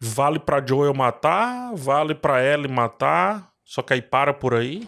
Vale pra Joel matar, vale pra Ellie matar, só que aí para por aí.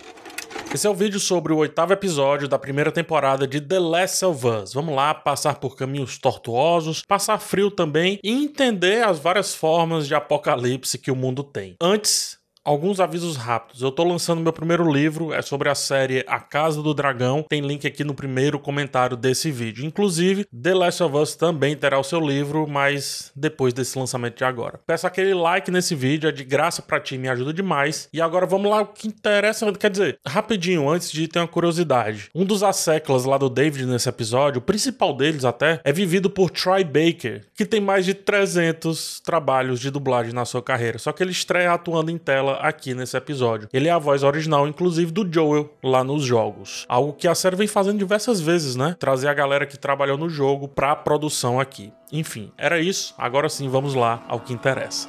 Esse é o vídeo sobre o oitavo episódio da primeira temporada de The Last of Us. Vamos lá passar por caminhos tortuosos, passar frio também e entender as várias formas de apocalipse que o mundo tem. Antes, Alguns avisos rápidos. Eu tô lançando meu primeiro livro, é sobre a série A Casa do Dragão. Tem link aqui no primeiro comentário desse vídeo. Inclusive, The Last of Us também terá o seu livro, mas depois desse lançamento de agora. Peço aquele like nesse vídeo, é de graça para ti, me ajuda demais. E agora vamos lá, o que interessa, quer dizer, rapidinho, antes de ter uma curiosidade. Um dos asseclas lá do David nesse episódio, o principal deles até, é vivido por Troy Baker, que tem mais de 300 trabalhos de dublagem na sua carreira. Só que ele estreia atuando em tela aqui nesse episódio. Ele é a voz original, inclusive, do Joel lá nos jogos. Algo que a série vem fazendo diversas vezes, né? Trazer a galera que trabalhou no jogo pra produção aqui. Enfim, era isso. Agora sim, vamos lá ao que interessa.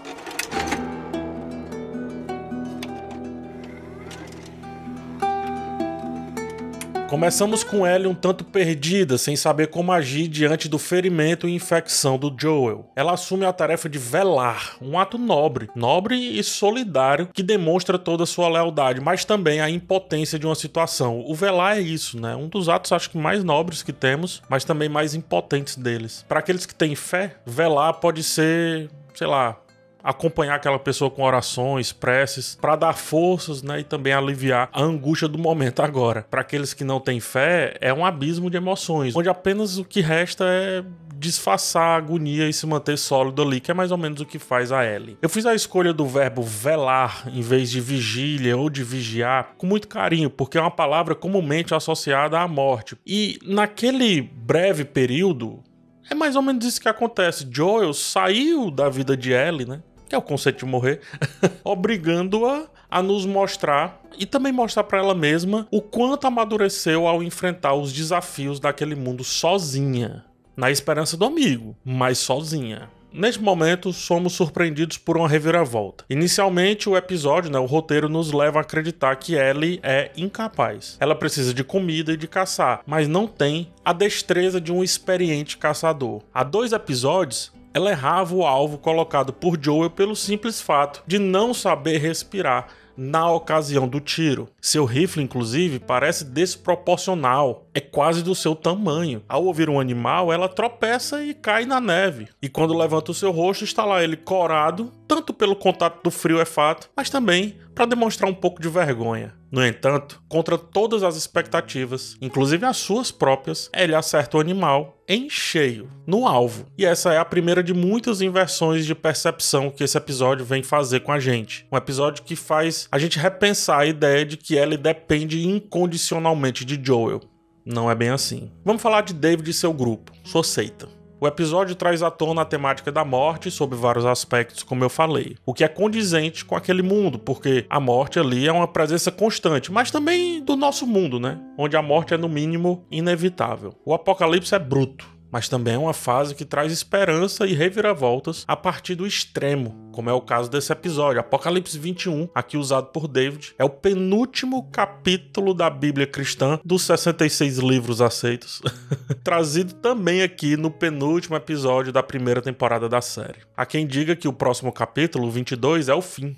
Começamos com Ellie um tanto perdida, sem saber como agir diante do ferimento e infecção do Joel. Ela assume a tarefa de velar, um ato nobre, nobre e solidário que demonstra toda a sua lealdade, mas também a impotência de uma situação. O velar é isso, né? Um dos atos acho que mais nobres que temos, mas também mais impotentes deles. Para aqueles que têm fé, velar pode ser, sei lá, acompanhar aquela pessoa com orações, preces, para dar forças, né, e também aliviar a angústia do momento agora. Para aqueles que não têm fé, é um abismo de emoções, onde apenas o que resta é disfarçar a agonia e se manter sólido ali, que é mais ou menos o que faz a Ellie. Eu fiz a escolha do verbo velar em vez de vigília ou de vigiar com muito carinho, porque é uma palavra comumente associada à morte. E naquele breve período, é mais ou menos isso que acontece. Joel saiu da vida de Ellie, né? Que é o conceito de morrer, obrigando-a a nos mostrar e também mostrar para ela mesma o quanto amadureceu ao enfrentar os desafios daquele mundo sozinha, na esperança do amigo, mas sozinha. Neste momento, somos surpreendidos por uma reviravolta. Inicialmente, o episódio, né, o roteiro, nos leva a acreditar que Ellie é incapaz. Ela precisa de comida e de caçar, mas não tem a destreza de um experiente caçador. Há dois episódios, ela errava o alvo colocado por Joel pelo simples fato de não saber respirar na ocasião do tiro. Seu rifle, inclusive, parece desproporcional, é quase do seu tamanho. Ao ouvir um animal, ela tropeça e cai na neve. E quando levanta o seu rosto, está lá ele corado, tanto pelo contato do frio é fato, mas também para demonstrar um pouco de vergonha. No entanto, contra todas as expectativas, inclusive as suas próprias, ele acerta o animal em cheio, no alvo. E essa é a primeira de muitas inversões de percepção que esse episódio vem fazer com a gente. Um episódio que faz a gente repensar a ideia de que Ellie depende incondicionalmente de Joel. Não é bem assim. Vamos falar de David e seu grupo, sua seita. O episódio traz à tona a temática da morte sob vários aspectos, como eu falei, o que é condizente com aquele mundo, porque a morte ali é uma presença constante, mas também do nosso mundo, né? Onde a morte é no mínimo inevitável. O apocalipse é bruto, mas também é uma fase que traz esperança e reviravoltas a partir do extremo, como é o caso desse episódio. Apocalipse 21, aqui usado por David, é o penúltimo capítulo da Bíblia cristã dos 66 livros aceitos, trazido também aqui no penúltimo episódio da primeira temporada da série. Há quem diga que o próximo capítulo, 22, é o fim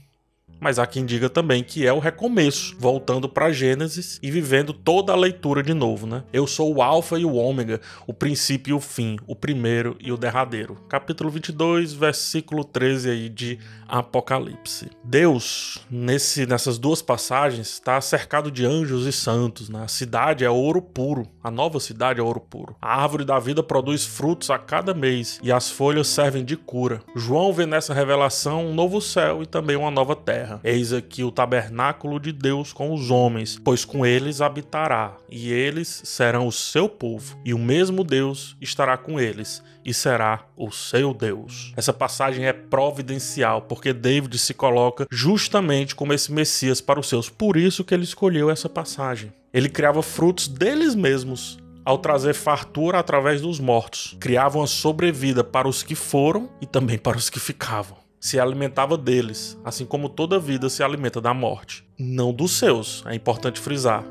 mas há quem diga também que é o recomeço, voltando para Gênesis e vivendo toda a leitura de novo, né? Eu sou o alfa e o ômega, o princípio e o fim, o primeiro e o derradeiro. Capítulo 22, versículo 13 aí de Apocalipse. Deus, nesse, nessas duas passagens, está cercado de anjos e santos, né? A cidade é ouro puro, a nova cidade é ouro puro. A árvore da vida produz frutos a cada mês e as folhas servem de cura. João vê nessa revelação um novo céu e também uma nova terra terra. Eis aqui o tabernáculo de Deus com os homens, pois com eles habitará, e eles serão o seu povo, e o mesmo Deus estará com eles, e será o seu Deus. Essa passagem é providencial, porque David se coloca justamente como esse Messias para os seus. Por isso que ele escolheu essa passagem. Ele criava frutos deles mesmos, ao trazer fartura através dos mortos. Criava uma sobrevida para os que foram e também para os que ficavam se alimentava deles, assim como toda vida se alimenta da morte. Não dos seus, é importante frisar,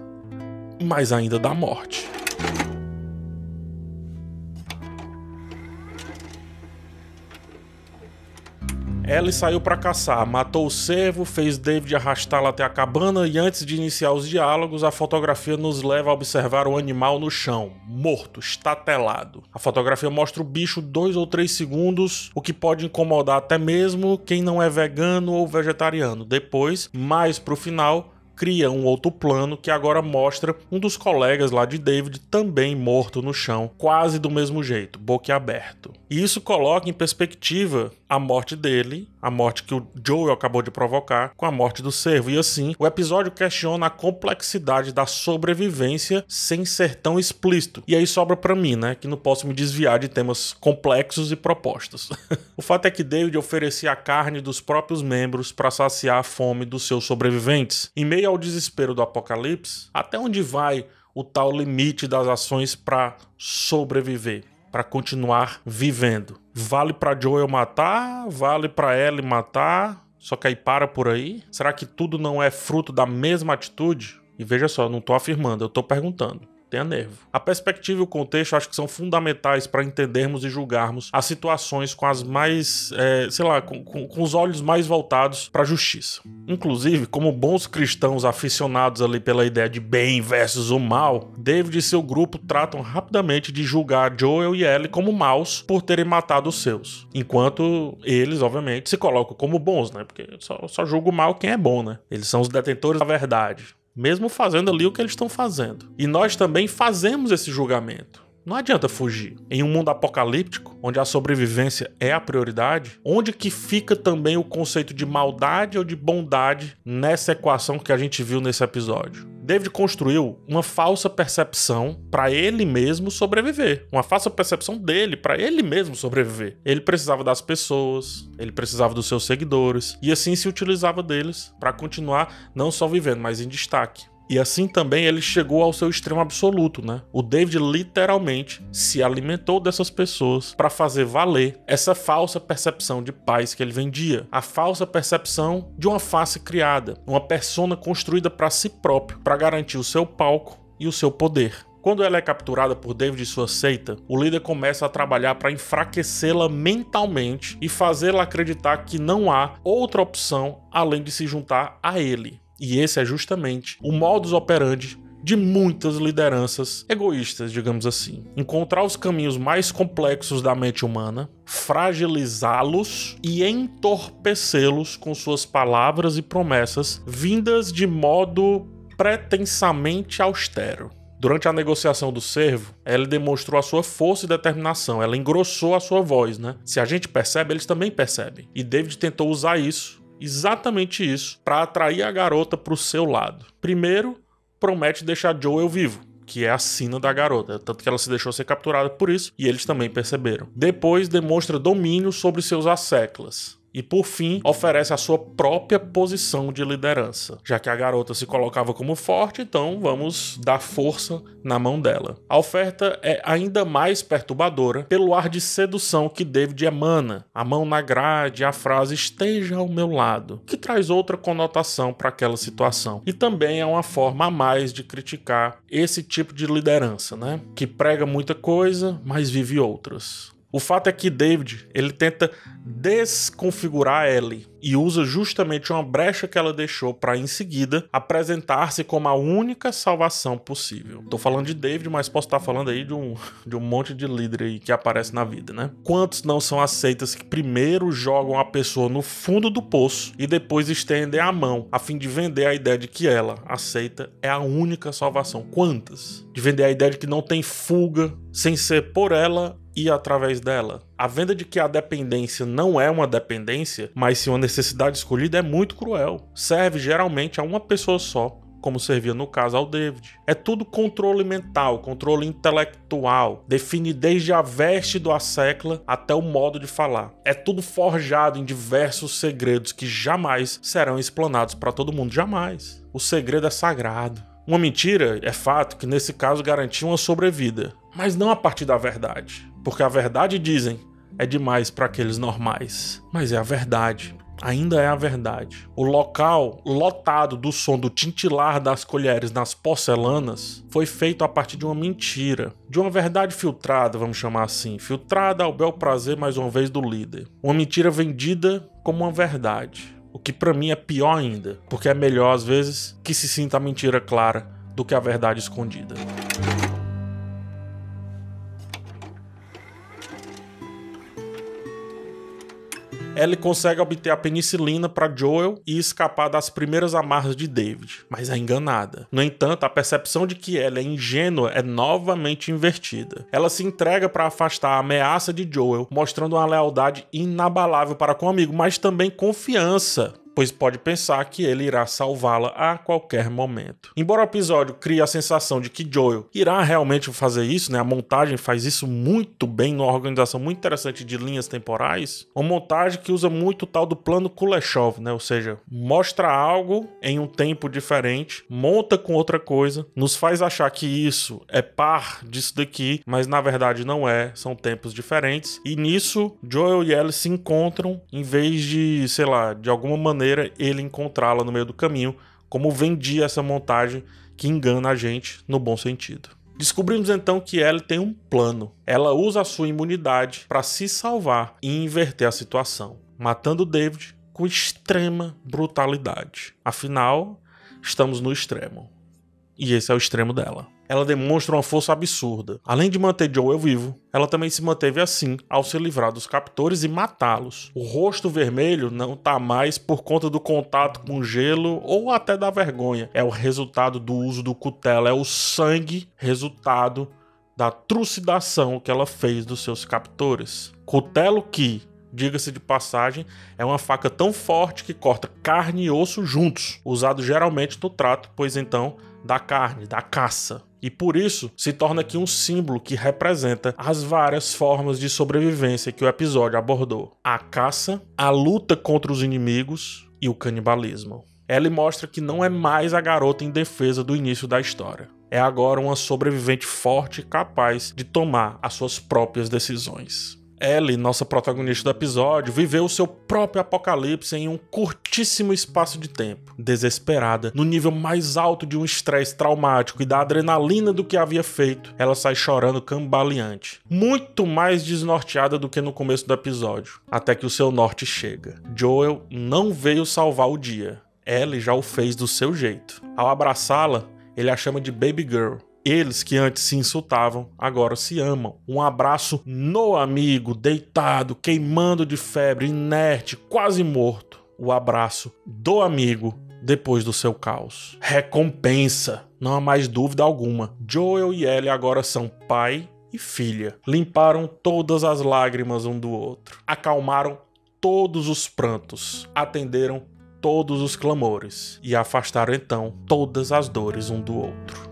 mas ainda da morte. Ellie saiu para caçar, matou o cervo, fez David arrastá-la até a cabana e antes de iniciar os diálogos, a fotografia nos leva a observar o animal no chão, morto, estatelado. A fotografia mostra o bicho dois ou três segundos, o que pode incomodar até mesmo quem não é vegano ou vegetariano. Depois, mais pro final, cria um outro plano que agora mostra um dos colegas lá de David também morto no chão, quase do mesmo jeito, boquiaberto. E isso coloca em perspectiva a morte dele, a morte que o Joel acabou de provocar, com a morte do servo. E assim, o episódio questiona a complexidade da sobrevivência sem ser tão explícito. E aí sobra para mim, né, que não posso me desviar de temas complexos e propostos. o fato é que David oferecia a carne dos próprios membros para saciar a fome dos seus sobreviventes. Em meio ao desespero do apocalipse, até onde vai o tal limite das ações para sobreviver? Para continuar vivendo. Vale para Joel matar, vale para Ellie matar, só que aí para por aí? Será que tudo não é fruto da mesma atitude? E veja só, não estou afirmando, eu estou perguntando tenha nervo. A perspectiva e o contexto acho que são fundamentais para entendermos e julgarmos as situações com as mais, é, sei lá, com, com, com, os olhos mais voltados para a justiça. Inclusive, como bons cristãos aficionados ali pela ideia de bem versus o mal, David e seu grupo tratam rapidamente de julgar Joel e Ellie como maus por terem matado os seus, enquanto eles, obviamente, se colocam como bons, né? Porque só, só julga o mal quem é bom, né? Eles são os detentores da verdade mesmo fazendo ali o que eles estão fazendo. E nós também fazemos esse julgamento. Não adianta fugir. Em um mundo apocalíptico, onde a sobrevivência é a prioridade, onde que fica também o conceito de maldade ou de bondade nessa equação que a gente viu nesse episódio? David construiu uma falsa percepção para ele mesmo sobreviver. Uma falsa percepção dele para ele mesmo sobreviver. Ele precisava das pessoas, ele precisava dos seus seguidores e assim se utilizava deles para continuar não só vivendo, mas em destaque. E assim também ele chegou ao seu extremo absoluto, né? O David literalmente se alimentou dessas pessoas para fazer valer essa falsa percepção de paz que ele vendia, a falsa percepção de uma face criada, uma persona construída para si próprio, para garantir o seu palco e o seu poder. Quando ela é capturada por David e sua seita, o líder começa a trabalhar para enfraquecê-la mentalmente e fazê-la acreditar que não há outra opção além de se juntar a ele. E esse é justamente o modus operandi de muitas lideranças egoístas, digamos assim. Encontrar os caminhos mais complexos da mente humana, fragilizá-los e entorpecê-los com suas palavras e promessas vindas de modo pretensamente austero. Durante a negociação do servo, ela demonstrou a sua força e determinação, ela engrossou a sua voz, né? Se a gente percebe, eles também percebem. E David tentou usar isso exatamente isso para atrair a garota para o seu lado. Primeiro, promete deixar Joel vivo, que é a sina da garota, tanto que ela se deixou ser capturada por isso e eles também perceberam. Depois demonstra domínio sobre seus asseclas. E por fim, oferece a sua própria posição de liderança. Já que a garota se colocava como forte, então vamos dar força na mão dela. A oferta é ainda mais perturbadora pelo ar de sedução que David emana. A mão na grade, a frase esteja ao meu lado, que traz outra conotação para aquela situação. E também é uma forma a mais de criticar esse tipo de liderança, né? Que prega muita coisa, mas vive outras. O fato é que David ele tenta desconfigurar Ellie e usa justamente uma brecha que ela deixou para em seguida apresentar-se como a única salvação possível. Tô falando de David, mas posso estar falando aí de um, de um monte de líder aí que aparece na vida, né? Quantos não são aceitas que primeiro jogam a pessoa no fundo do poço e depois estendem a mão a fim de vender a ideia de que ela, aceita, é a única salvação? Quantas? De vender a ideia de que não tem fuga sem ser por ela e através dela. A venda de que a dependência não é uma dependência, mas sim uma necessidade escolhida é muito cruel. Serve geralmente a uma pessoa só, como servia no caso ao David. É tudo controle mental, controle intelectual, define desde a veste do assecla até o modo de falar. É tudo forjado em diversos segredos que jamais serão explanados para todo mundo, jamais. O segredo é sagrado. Uma mentira é fato que nesse caso garantia uma sobrevida, mas não a partir da verdade. Porque a verdade, dizem, é demais para aqueles normais. Mas é a verdade. Ainda é a verdade. O local lotado do som do tintilar das colheres nas porcelanas foi feito a partir de uma mentira, de uma verdade filtrada, vamos chamar assim, filtrada ao bel prazer mais uma vez do líder. Uma mentira vendida como uma verdade. O que para mim é pior ainda, porque é melhor às vezes que se sinta a mentira clara do que a verdade escondida. Ellie consegue obter a penicilina para Joel e escapar das primeiras amarras de David, mas é enganada. No entanto, a percepção de que ela é ingênua é novamente invertida. Ela se entrega para afastar a ameaça de Joel, mostrando uma lealdade inabalável para com o amigo, mas também confiança pois pode pensar que ele irá salvá-la a qualquer momento. Embora o episódio crie a sensação de que Joel irá realmente fazer isso, né? A montagem faz isso muito bem numa organização muito interessante de linhas temporais. Uma montagem que usa muito o tal do plano Kuleshov, né? Ou seja, mostra algo em um tempo diferente, monta com outra coisa, nos faz achar que isso é par disso daqui, mas na verdade não é, são tempos diferentes. E nisso Joel e Ellie se encontram em vez de, sei lá, de alguma maneira maneira ele encontrá-la no meio do caminho, como vendia essa montagem que engana a gente no bom sentido. Descobrimos então que Ellie tem um plano. Ela usa a sua imunidade para se salvar e inverter a situação, matando David com extrema brutalidade. Afinal, estamos no extremo. E esse é o extremo dela ela demonstra uma força absurda. Além de manter Joel vivo, ela também se manteve assim ao se livrar dos captores e matá-los. O rosto vermelho não tá mais por conta do contato com gelo ou até da vergonha. É o resultado do uso do cutelo, é o sangue resultado da trucidação que ela fez dos seus captores. Cutelo que, diga-se de passagem, é uma faca tão forte que corta carne e osso juntos, usado geralmente no trato, pois então da carne, da caça. E por isso se torna aqui um símbolo que representa as várias formas de sobrevivência que o episódio abordou: a caça, a luta contra os inimigos e o canibalismo. Ela mostra que não é mais a garota indefesa do início da história. É agora uma sobrevivente forte e capaz de tomar as suas próprias decisões. Ellie, nossa protagonista do episódio, viveu o seu próprio apocalipse em um curtíssimo espaço de tempo. Desesperada, no nível mais alto de um estresse traumático e da adrenalina do que havia feito, ela sai chorando cambaleante. Muito mais desnorteada do que no começo do episódio, até que o seu norte chega. Joel não veio salvar o dia. Ellie já o fez do seu jeito. Ao abraçá-la, ele a chama de Baby Girl eles que antes se insultavam, agora se amam. Um abraço no amigo, deitado, queimando de febre, inerte, quase morto. O abraço do amigo depois do seu caos. Recompensa, não há mais dúvida alguma. Joel e Ellie agora são pai e filha. Limparam todas as lágrimas um do outro. Acalmaram todos os prantos. Atenderam todos os clamores e afastaram então todas as dores um do outro.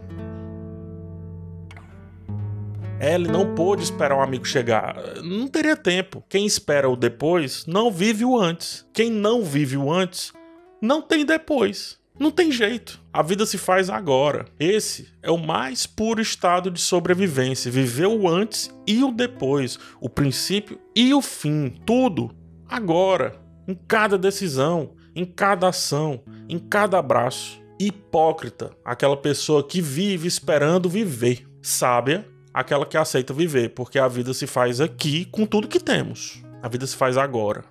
Ellie não pôde esperar um amigo chegar. Não teria tempo. Quem espera o depois não vive o antes. Quem não vive o antes não tem depois. Não tem jeito. A vida se faz agora. Esse é o mais puro estado de sobrevivência. Viver o antes e o depois. O princípio e o fim. Tudo agora. Em cada decisão, em cada ação, em cada abraço. Hipócrita, aquela pessoa que vive esperando viver. Sábia, aquela que aceita viver, porque a vida se faz aqui com tudo que temos. A vida se faz agora.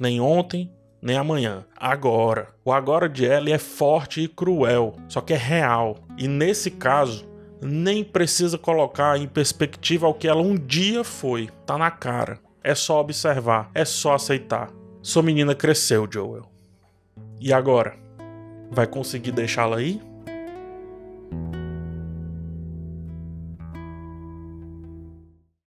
Nem ontem, nem amanhã. Agora. O agora de Ellie é forte e cruel, só que é real. E nesse caso, nem precisa colocar em perspectiva o que ela um dia foi. Tá na cara. É só observar, é só aceitar. Sua menina cresceu, Joel. E agora? Vai conseguir deixá-la aí?